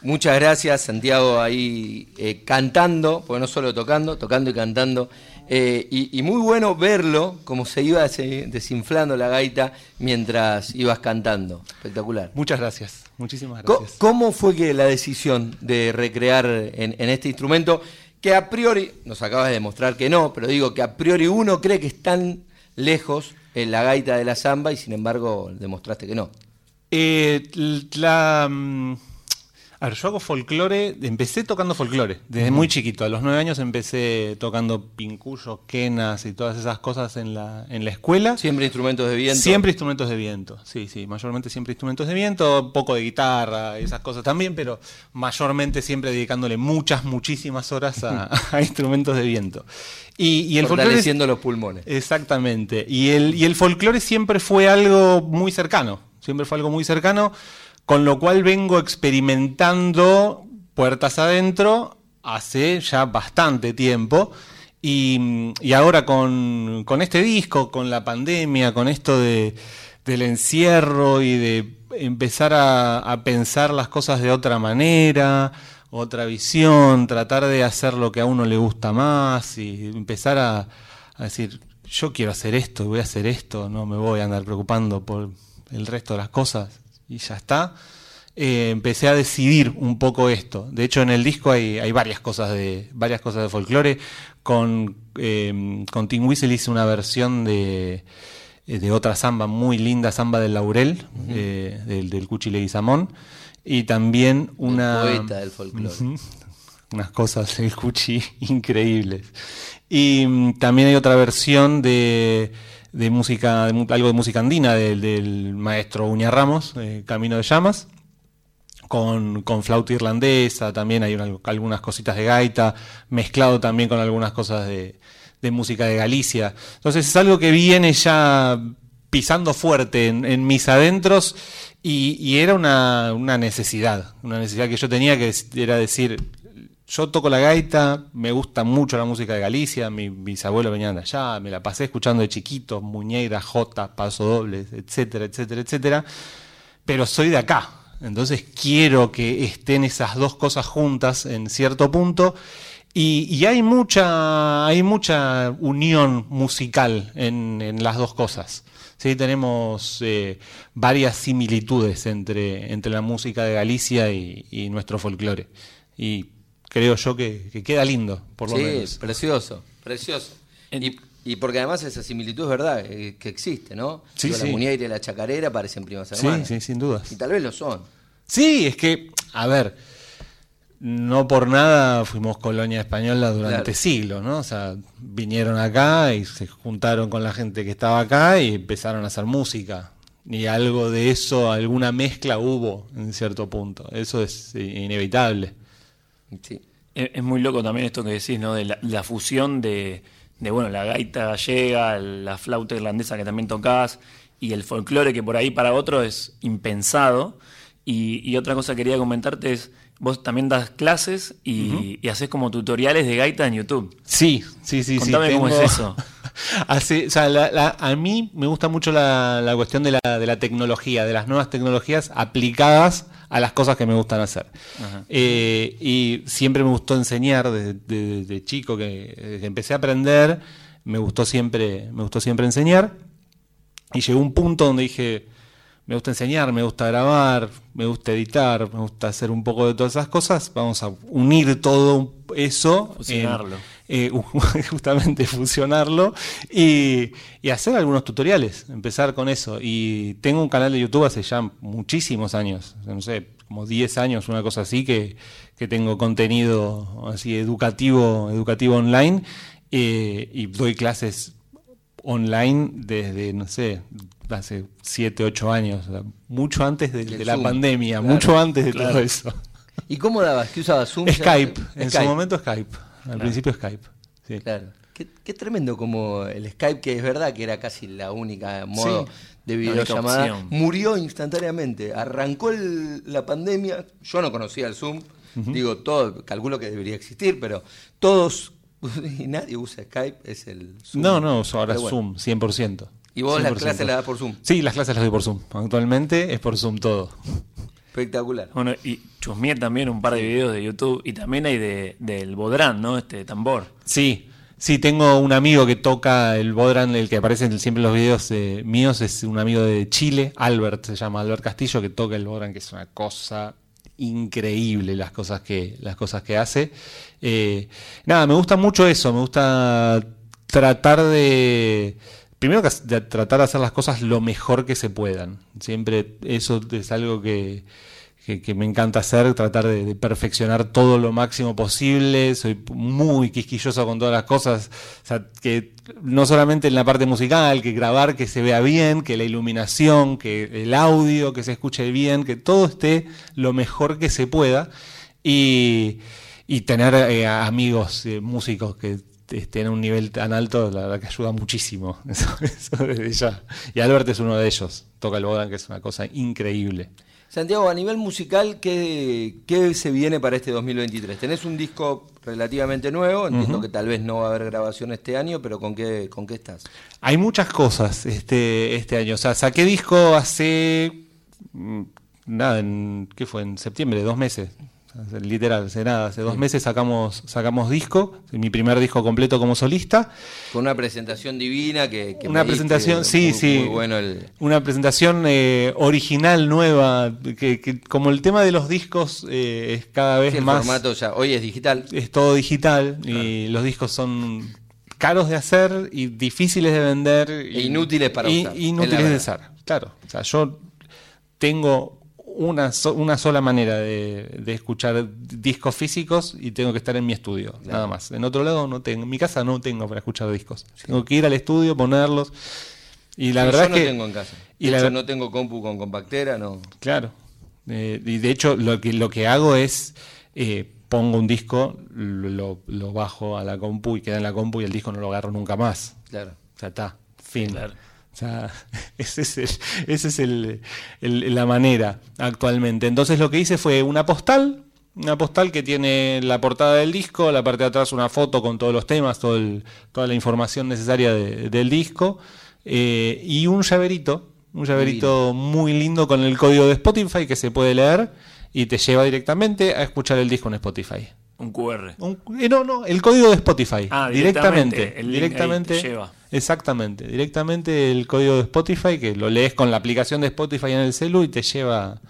[SPEAKER 1] Muchas gracias, Santiago, ahí eh, cantando, porque no solo tocando, tocando y cantando. Eh, y, y muy bueno verlo, como se iba desinflando la gaita mientras ibas cantando. Espectacular.
[SPEAKER 6] Muchas gracias, muchísimas gracias.
[SPEAKER 1] ¿Cómo fue que la decisión de recrear en, en este instrumento, que a priori, nos acabas de demostrar que no, pero digo que a priori uno cree que están lejos en la gaita de la samba y sin embargo demostraste que no.
[SPEAKER 6] Eh, la, mm, A ver, yo hago folclore, empecé tocando folclore, desde muy chiquito. A los nueve años empecé tocando pincuyos, quenas y todas esas cosas en la, en la escuela.
[SPEAKER 1] Siempre instrumentos de viento.
[SPEAKER 6] Siempre instrumentos de viento, sí, sí, mayormente siempre instrumentos de viento, un poco de guitarra, esas cosas también, pero mayormente siempre dedicándole muchas, muchísimas horas a, a instrumentos de viento. Y, y el folclore...
[SPEAKER 1] Fortaleciendo los pulmones.
[SPEAKER 6] Exactamente. Y el, y el folclore siempre fue algo muy cercano. Siempre fue algo muy cercano, con lo cual vengo experimentando puertas adentro hace ya bastante tiempo. Y, ahora con, con este disco, con la pandemia, con esto de, del encierro y de empezar a, a pensar las cosas de otra manera, otra visión, tratar de hacer lo que a uno le gusta más y empezar a, a decir, yo quiero hacer esto, voy a hacer esto, no me voy a andar preocupando por el resto de las cosas y ya está. Eh, empecé a decidir un poco esto. De hecho, en el disco hay, hay varias cosas de varias cosas de folclore. Con, eh, con Tim Whistle hice una versión de, eh, de otra samba muy linda, samba del Laurel, eh, del, del Cuchi Leguizamón. Y también una.
[SPEAKER 1] poeta del folclore.
[SPEAKER 6] Unas cosas del Cuchi increíbles. Y mm, también hay otra versión de, de música, algo de música andina del, del maestro Uña Ramos, Camino de Llamas con, con flauta irlandesa, también hay una- algunas cositas de gaita, mezclado también con algunas cosas de, de música de Galicia. Entonces es algo que viene ya pisando fuerte en, mis adentros y, y era una, una necesidad, una necesidad que yo tenía que era decir, yo toco la gaita, me gusta mucho la música de Galicia, mi- mis abuelos venían de allá, me la pasé escuchando de chiquito, muñeira, jota, paso dobles, etcétera, etcétera, etcétera pero soy de acá. Entonces quiero que estén esas dos cosas juntas en cierto punto. Y, hay mucha, hay mucha unión musical en, en las dos cosas. Sí, tenemos eh, varias similitudes entre, entre la música de Galicia y, y nuestro folclore. Y creo yo que, que queda lindo, por lo
[SPEAKER 1] sí,
[SPEAKER 6] menos.
[SPEAKER 1] precioso, precioso. Y, y porque además esa similitud es verdad, eh, que existe, ¿no?
[SPEAKER 6] Sí, sí.
[SPEAKER 1] La muñeira y la chacarera parecen primas
[SPEAKER 6] Sí,
[SPEAKER 1] hermanas.
[SPEAKER 6] sí, sin dudas.
[SPEAKER 1] Y tal vez lo son.
[SPEAKER 6] Sí, es que, a ver, no por nada fuimos colonia española durante
[SPEAKER 1] Claro.
[SPEAKER 6] siglos, ¿no? O sea, vinieron acá y se juntaron con la gente que estaba acá y empezaron a hacer música. Y algo de eso, alguna mezcla hubo en cierto punto. Eso es eh, inevitable.
[SPEAKER 1] Sí.
[SPEAKER 2] Es, es muy loco también esto que decís, ¿no? De la, la fusión de, de, bueno, la gaita gallega, la flauta irlandesa que también tocás y el folclore que por ahí para otro es impensado. Y, y otra cosa que quería comentarte es, vos también das clases y, y haces como tutoriales de gaita en YouTube.
[SPEAKER 6] Sí, sí, sí.
[SPEAKER 2] Contame
[SPEAKER 6] sí,
[SPEAKER 2] cómo
[SPEAKER 6] tengo-
[SPEAKER 2] es eso.
[SPEAKER 6] Hace- o sea, la- la- a mí me gusta mucho la, la cuestión de la, de la tecnología, de las nuevas tecnologías aplicadas a las cosas que me gustan hacer. Eh, y siempre me gustó enseñar desde, desde- desde chico que, desde que empecé a aprender, me gustó siempre, me gustó siempre enseñar. Y llegó un punto donde dije, me gusta enseñar, me gusta grabar, me gusta editar, me gusta hacer un poco de todas esas cosas. Vamos a unir todo eso. en-
[SPEAKER 2] Fusionarlo.
[SPEAKER 6] Eh, justamente fusionarlo y, y hacer algunos tutoriales, empezar con eso. Y tengo un canal de YouTube hace ya muchísimos años, no sé, como 10 años, una cosa así, que, que tengo contenido así educativo, educativo online eh, y doy clases online desde, no sé, hace 7, 8 años, mucho antes de, la
[SPEAKER 1] Zoom.
[SPEAKER 6] pandemia,
[SPEAKER 1] Claro,
[SPEAKER 6] mucho antes de
[SPEAKER 2] claro.
[SPEAKER 6] todo eso.
[SPEAKER 1] ¿Y cómo dabas? ¿Qué usabas? Zoom?
[SPEAKER 6] Skype, en
[SPEAKER 1] Skype.
[SPEAKER 6] su momento Skype, al principio Skype. Sí.
[SPEAKER 1] Claro. Qué, qué tremendo como el Skype, que es verdad que era casi la única modo
[SPEAKER 6] Sí.
[SPEAKER 1] de videollamada, murió instantáneamente. Arrancó el- la pandemia, yo no conocía el Zoom, digo, todo, calculo que debería existir, pero todos, y nadie usa Skype, es el Zoom.
[SPEAKER 6] No, no, ahora
[SPEAKER 1] bueno.
[SPEAKER 6] Zoom, 100%.
[SPEAKER 1] ¿Y vos las
[SPEAKER 6] 100%.
[SPEAKER 1] clases las das por Zoom?
[SPEAKER 6] Sí, las clases las doy por Zoom. Actualmente es por Zoom todo.
[SPEAKER 1] Espectacular.
[SPEAKER 2] Bueno, y chusmeé también un par de videos de YouTube y también hay de, del Bodrán, ¿no? Este tambor.
[SPEAKER 6] Sí, sí, tengo un amigo que toca el Bodran, el que aparece en- siempre en los videos eh, míos, es un amigo de Chile, Albert, se llama Albert Castillo, que toca el Bodran, que es una cosa increíble las cosas que, las cosas que hace. Eh, nada, me gusta mucho eso, me gusta tratar de... Primero tratar de hacer las cosas lo mejor que se puedan. Siempre eso es algo que, que, me encanta hacer, tratar de, de perfeccionar todo lo máximo posible. Soy muy quisquilloso con todas las cosas. O sea, que no solamente en la parte musical, que grabar que se vea bien, que la iluminación, que el audio, que se escuche bien, que todo esté lo mejor que se pueda. Y, y tener eh, amigos eh, músicos que estén a un nivel tan alto, la verdad que ayuda muchísimo. Eso, eso desde ya. Y Albert es uno de ellos. Toca el Bodan, que es una cosa increíble.
[SPEAKER 1] Santiago, a nivel musical, ¿qué, qué se viene para este 2023? Tenés un disco relativamente nuevo, entiendo que tal vez no va a haber grabación este año, pero ¿con qué, con qué estás?
[SPEAKER 6] Hay muchas cosas este, este año. O sea, saqué disco hace. mm, Nada, en, ¿qué fue? En septiembre, dos meses. Literal, hace nada. Hace dos meses sacamos, sacamos disco. Mi primer disco completo como solista.
[SPEAKER 1] Con una presentación divina que... que
[SPEAKER 6] Una
[SPEAKER 1] me diste,
[SPEAKER 6] presentación, sí,
[SPEAKER 1] muy-
[SPEAKER 6] sí.
[SPEAKER 1] Muy bueno el...
[SPEAKER 6] Una presentación eh, original, nueva. Que, que como el tema de los discos eh, es cada vez
[SPEAKER 1] sí, el
[SPEAKER 6] más.
[SPEAKER 1] formato ya, hoy es digital.
[SPEAKER 6] es todo digital y los discos son caros de hacer y difíciles de vender
[SPEAKER 1] E inútiles para
[SPEAKER 6] y-
[SPEAKER 1] usar,
[SPEAKER 6] inútiles de usar claro o sea yo tengo una, so- una sola manera de, de escuchar discos físicos y tengo que estar en mi estudio nada más en otro lado no tengo en mi casa no tengo para escuchar discos tengo que ir al estudio ponerlos y la
[SPEAKER 1] Sí,
[SPEAKER 6] verdad
[SPEAKER 1] yo
[SPEAKER 6] es
[SPEAKER 1] no
[SPEAKER 6] que
[SPEAKER 1] tengo en casa.
[SPEAKER 6] y
[SPEAKER 1] De
[SPEAKER 6] la
[SPEAKER 1] hecho, no tengo compu con compactera, no.
[SPEAKER 6] Claro. Eh, y de hecho, lo que, lo que hago es eh, pongo un disco, lo, lo bajo a la compu y queda en la compu y el disco no lo agarro nunca más.
[SPEAKER 1] Claro.
[SPEAKER 6] O sea, está, fin.
[SPEAKER 2] Claro.
[SPEAKER 6] O sea, esa es, el, ese es el- el- la manera actualmente. Entonces lo que hice fue una postal, una postal que tiene la portada del disco, la parte de atrás una foto con todos los temas, todo el- toda la información necesaria de- del disco, eh, y un llaverito, un llaverito muy lindo con el código de Spotify que se puede leer y te lleva directamente a escuchar el disco en Spotify.
[SPEAKER 2] Un QR.
[SPEAKER 6] Un- eh, no, no, el código de Spotify.
[SPEAKER 2] Ah,
[SPEAKER 6] directamente.
[SPEAKER 2] directamente, el link
[SPEAKER 6] Directamente.
[SPEAKER 2] ahí te lleva.
[SPEAKER 6] Exactamente. Directamente el código de Spotify, que lo lees con la aplicación de Spotify en el celu y te lleva,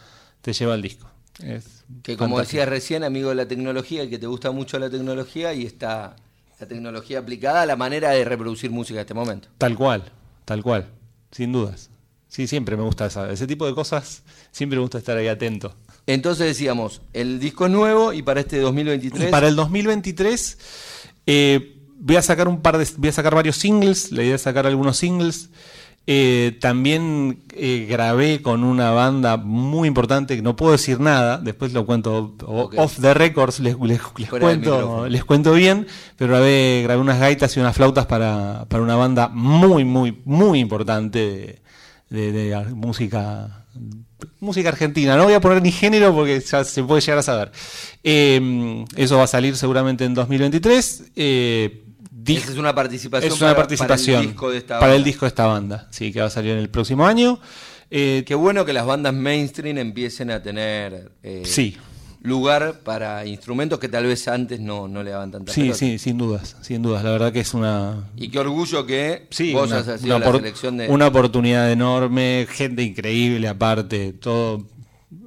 [SPEAKER 6] te lleva al disco. Es
[SPEAKER 1] Que como
[SPEAKER 6] fantástico.
[SPEAKER 1] decías recién, amigo de la tecnología, que te gusta mucho la tecnología y está la tecnología aplicada a la manera de reproducir música en este momento.
[SPEAKER 6] Tal cual, tal cual. Sin dudas. Sí, siempre me gusta esa, ese tipo de cosas. Siempre me gusta estar ahí atento.
[SPEAKER 1] Entonces decíamos, el disco es nuevo y para este 2023...
[SPEAKER 6] Y para el 2023 eh, voy a sacar un par de, voy a sacar varios singles, la idea es sacar algunos singles. Eh, también eh, grabé con una banda muy importante que no puedo decir nada, después lo cuento off the records, les, les- cuento, les cuento bien, pero grabé, grabé unas gaitas y unas flautas para, para una banda muy, muy, muy importante de, de- de música música argentina. No voy a poner ni género porque ya se puede llegar a saber. Eh, eso va a salir seguramente en 2023. Eh,
[SPEAKER 1] Esa es una participación,
[SPEAKER 6] es una
[SPEAKER 1] para-
[SPEAKER 6] participación
[SPEAKER 1] para el disco de esta
[SPEAKER 6] para el
[SPEAKER 1] banda.
[SPEAKER 6] disco de esta banda. Sí, que va a salir en el próximo año. Eh,
[SPEAKER 1] Qué bueno que las bandas mainstream empiecen a tener eh,
[SPEAKER 6] Sí.
[SPEAKER 1] Lugar para instrumentos que tal vez antes no, no le daban tanta
[SPEAKER 6] sí,
[SPEAKER 1] pelota.
[SPEAKER 6] sí, sin dudas, sin dudas. La verdad que es una,
[SPEAKER 1] Y qué orgullo que
[SPEAKER 6] Sí,
[SPEAKER 1] vos
[SPEAKER 6] una,
[SPEAKER 1] hayas sido la selección de...
[SPEAKER 6] una oportunidad enorme, gente increíble aparte, todo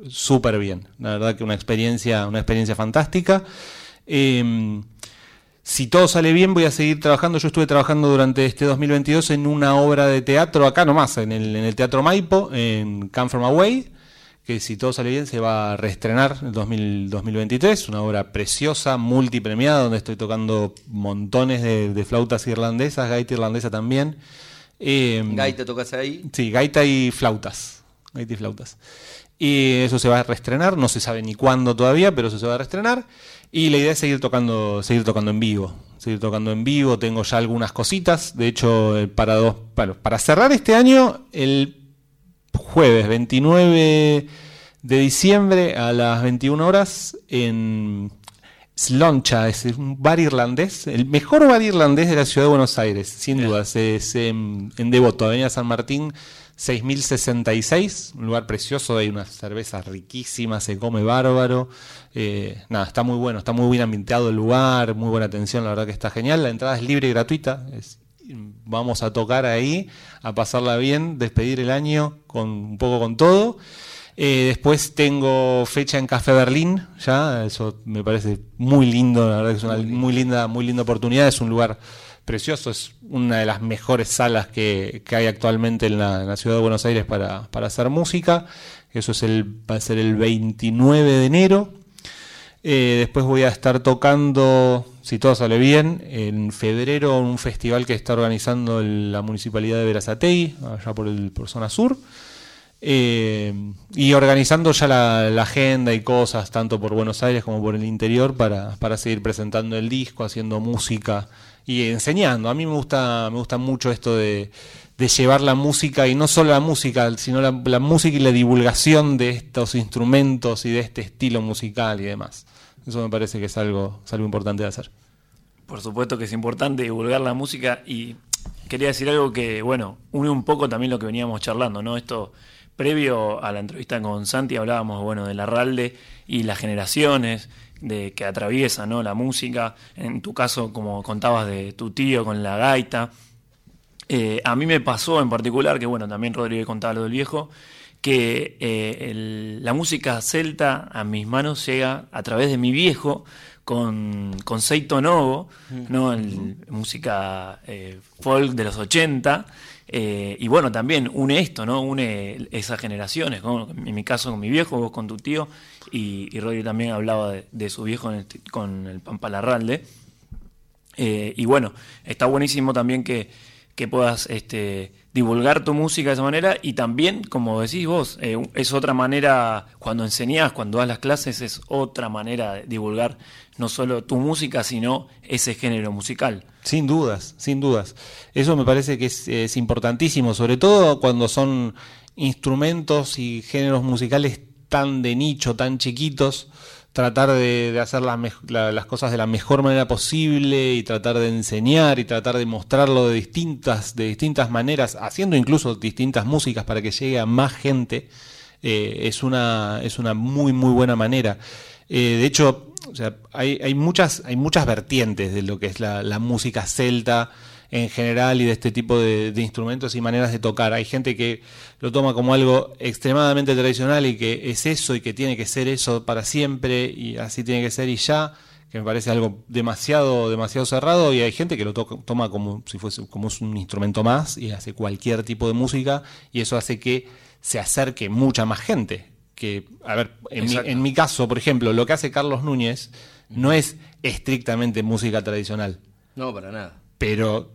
[SPEAKER 6] súper bien. La verdad que una experiencia, una experiencia fantástica. Eh, si todo sale bien, voy a seguir trabajando. Yo estuve trabajando durante este 2022 en una obra de teatro acá nomás, en el, en el Teatro Maipo, en Come From Away, que si todo sale bien se va a reestrenar en 2000 2023. Una obra preciosa, multipremiada, donde estoy tocando montones de, de flautas irlandesas, gaita irlandesa también. Eh,
[SPEAKER 1] Gaita tocas ahí.
[SPEAKER 6] Sí, gaita y flautas. Gaita y flautas. Y eso se va a reestrenar, no se sabe ni cuándo todavía, pero eso se va a reestrenar. Y la idea es seguir tocando, seguir tocando en vivo. Seguir tocando en vivo, tengo ya algunas cositas. De hecho, eh, para dos, bueno, para cerrar este año, el jueves 29 de diciembre a las 21 horas en Sloncha, es un bar irlandés, el mejor bar irlandés de la ciudad de Buenos Aires, sin dudas, es en, en Devoto, Avenida San Martín 6066, un lugar precioso, hay unas cervezas riquísimas, se come bárbaro, eh, nada, está muy bueno, está muy bien ambientado el lugar, muy buena atención, la verdad que está genial, la entrada es libre y gratuita, es- vamos a tocar ahí, a pasarla bien, despedir el año con un poco con todo. Eh, después tengo fecha en Café Berlín, ya, eso me parece muy lindo, la verdad que es una muy linda, muy linda oportunidad, es un lugar precioso, es una de las mejores salas que, que hay actualmente en la, en la ciudad de Buenos Aires para, para hacer música. Eso es el, va a ser el 29 de enero. Eh, después voy a estar tocando, si todo sale bien, en febrero un festival que está organizando la Municipalidad de Verazategui, allá por, el, por zona sur. Eh, y organizando ya la, la agenda y cosas, tanto por Buenos Aires como por el interior, para, para seguir presentando el disco, haciendo música y enseñando. A mí me gusta, me gusta mucho esto de, de llevar la música, y no solo la música, sino la, la música y la divulgación de estos instrumentos y de este estilo musical y demás. Eso me parece que es algo, es algo importante de hacer.
[SPEAKER 2] Por supuesto que es importante divulgar la música y quería decir algo que, bueno, une un poco también lo que veníamos charlando, ¿no? Esto, previo a la entrevista con Santi hablábamos, bueno, de la RALDE y las generaciones de que atraviesa, ¿no? La música, en tu caso, como contabas de tu tío con la gaita. Eh, a mí me pasó en particular, que bueno, también Rodrigo contaba lo del viejo, que eh, la música celta a mis manos llega a través de mi viejo con, con Seito Novo, ¿no? El- música eh, folk de los 80. eh, y bueno, también une esto, ¿no? Une esas generaciones, ¿no? En mi caso con mi viejo, vos con tu tío, y, y Rodrigo también hablaba de, de su viejo el- con el Pampa Larralde. Eh, y bueno, está buenísimo también que, que puedas este, divulgar tu música de esa manera y también, como decís vos, eh, es otra manera, cuando enseñás, cuando das las clases, es otra manera de divulgar no solo tu música, sino ese género musical.
[SPEAKER 6] Sin dudas, sin dudas. Eso me parece que es, importantísimo, sobre todo cuando son instrumentos y géneros musicales tan de nicho, tan chiquitos, tratar de, hacer las, la- cosas de la mejor manera posible y tratar de enseñar y tratar de mostrarlo de distintas, de distintas maneras, haciendo incluso distintas músicas para que llegue a más gente, eh, es, una, es una muy, muy buena manera. Eh, de hecho, o sea, hay, hay, muchas, hay muchas vertientes de lo que es la, música celta en general y de este tipo de, instrumentos y maneras de tocar. Hay gente que lo toma como algo extremadamente tradicional y que es eso y que tiene que ser eso para siempre y así tiene que ser y ya, que me parece algo demasiado, demasiado cerrado y hay gente que lo to- toma como si fuese como un instrumento más y hace cualquier tipo de música y eso hace que se acerque mucha más gente. Que, a ver, en mi, en mi caso, por ejemplo, lo que hace Carlos Núñez no es estrictamente música tradicional,
[SPEAKER 1] No, para nada.
[SPEAKER 6] pero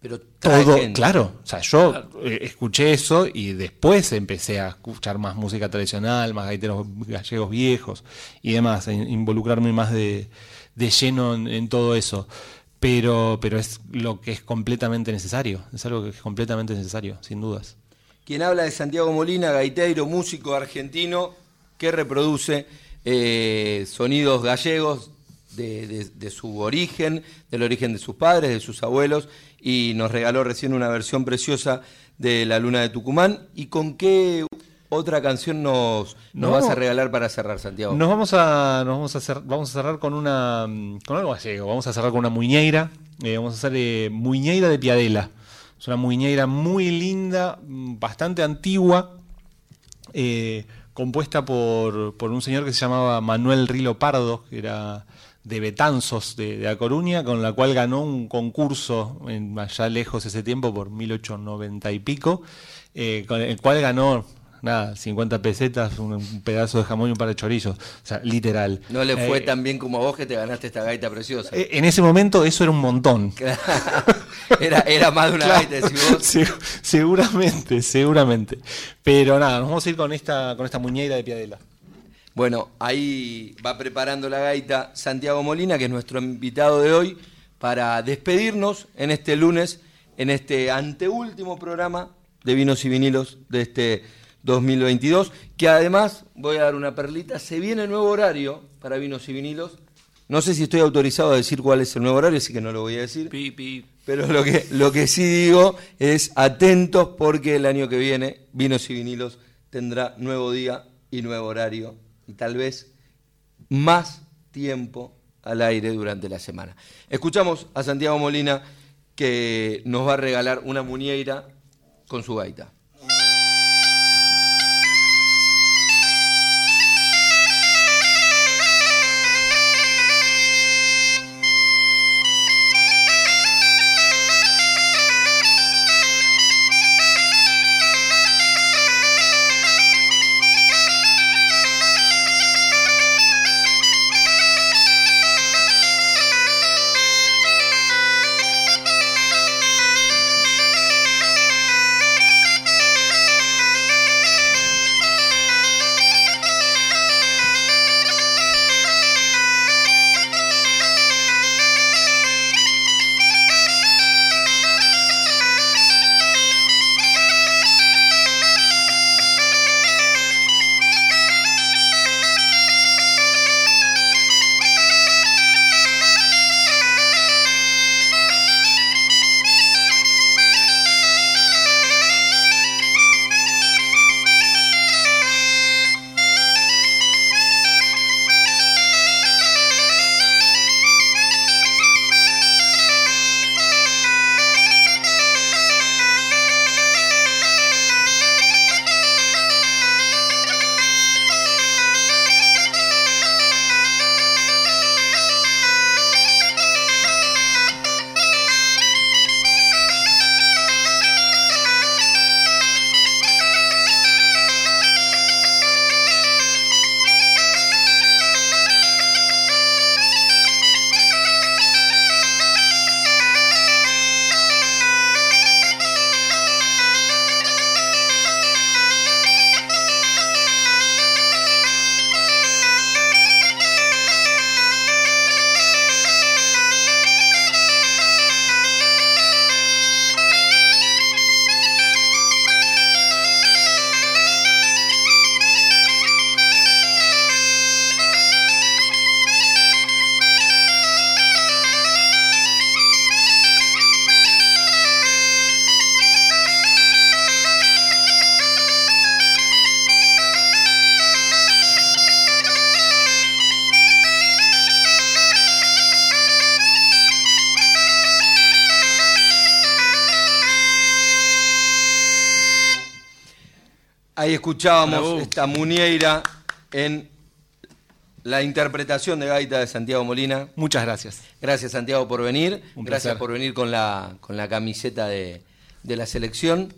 [SPEAKER 1] Pero
[SPEAKER 6] todo,
[SPEAKER 1] gente.
[SPEAKER 6] claro. O sea, yo eh, escuché eso y después empecé a escuchar más música tradicional, más gaiteros gallegos viejos y demás, a in- involucrarme más de, de lleno en, en todo eso. Pero, pero es lo que es completamente necesario, es algo que es completamente necesario, sin dudas.
[SPEAKER 1] Quien habla de Santiago Molina, gaiteiro, músico argentino que reproduce eh, sonidos gallegos de, de- de su origen, del origen de sus padres, de sus abuelos, y nos regaló recién una versión preciosa de La Luna de Tucumán. ¿Y con qué otra canción nos, nos
[SPEAKER 6] No.
[SPEAKER 1] vas a regalar para cerrar, Santiago?
[SPEAKER 6] Nos vamos a, nos vamos a, cer- vamos a cerrar con una con algo gallego. Vamos a cerrar con una muñeira. Eh, vamos a hacer eh, muñeira de Piadela. Es una muñeira muy linda, bastante antigua, eh, compuesta por, por un señor que se llamaba Manuel Rilo Pardo, que era de Betanzos, de, de A Coruña, con la cual ganó un concurso en, allá lejos ese tiempo, por 1890 y pico, eh, con el cual ganó, nada, 50 pesetas, un, un pedazo de jamón y un par de chorizos, o sea, literal.
[SPEAKER 1] No le fue
[SPEAKER 6] Eh,
[SPEAKER 1] tan bien como a vos que te ganaste esta gaita preciosa.
[SPEAKER 6] eh, En ese momento eso era un montón.
[SPEAKER 1] era, era más de una
[SPEAKER 6] Claro,
[SPEAKER 1] gaita, decís vos.
[SPEAKER 6] se- seguramente, seguramente. Pero nada, nos vamos a ir con esta, con esta muñeira de Piadela.
[SPEAKER 1] Bueno, ahí va preparando la gaita Santiago Molina, que es nuestro invitado de hoy, para despedirnos en este lunes, en este anteúltimo programa de Vinos y Vinilos de este 2022, que además, voy a dar una perlita, se viene nuevo horario para Vinos y Vinilos. No sé si estoy autorizado a decir cuál es el nuevo horario, así que no lo voy a decir.
[SPEAKER 2] Pi, pi.
[SPEAKER 1] Pero lo que, lo que sí digo es atentos porque el año que viene Vinos y Vinilos tendrá nuevo día y nuevo horario y tal vez más tiempo al aire durante la semana. Escuchamos a Santiago Molina que nos va a regalar una muñeira con su gaita. Escuchábamos
[SPEAKER 2] Bravo.
[SPEAKER 1] esta muñeira en la interpretación de gaita de Santiago Molina.
[SPEAKER 6] Muchas gracias.
[SPEAKER 1] Gracias Santiago por venir.
[SPEAKER 6] Un
[SPEAKER 1] Gracias por venir con la, con la camiseta de, de la selección,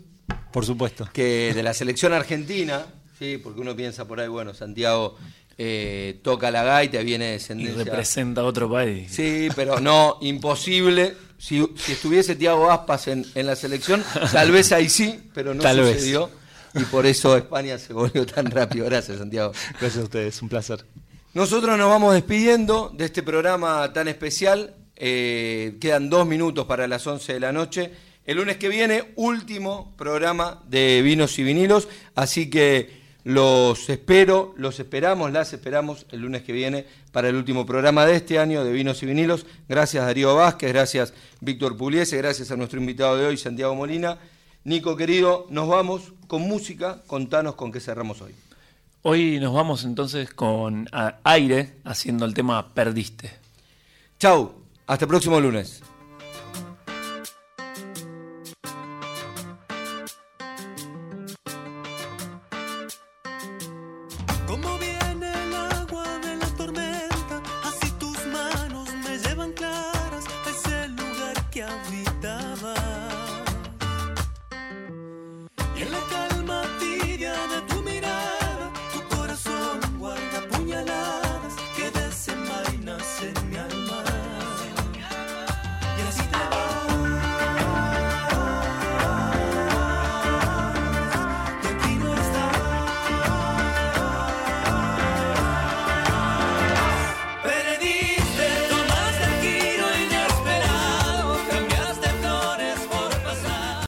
[SPEAKER 6] Por supuesto.
[SPEAKER 1] que de la selección argentina, sí, porque uno piensa por ahí, bueno, Santiago eh, toca la gaita, viene de
[SPEAKER 2] Y
[SPEAKER 1] descendencia.
[SPEAKER 2] representa a otro país.
[SPEAKER 1] Sí, pero no, imposible. Si, si estuviese Tiago Aspas en, en la selección, tal vez ahí sí, pero no
[SPEAKER 6] Tal vez.
[SPEAKER 1] Y por eso España se volvió tan rápido. Gracias, Santiago.
[SPEAKER 6] Gracias a ustedes, un placer.
[SPEAKER 1] Nosotros nos vamos despidiendo de este programa tan especial. Eh, quedan dos minutos para las 11 de la noche. El lunes que viene, último programa de vinos y vinilos. Así que los espero, los esperamos, las esperamos el lunes que viene para el último programa de este año de vinos y vinilos. Gracias Darío Vázquez, gracias Víctor Pugliese, gracias a nuestro invitado de hoy, Santiago Molina. Nico querido, nos vamos con música. Contanos con qué cerramos hoy.
[SPEAKER 2] Hoy nos vamos entonces con Aire haciendo el tema Perdiste.
[SPEAKER 1] Chau, hasta el próximo lunes.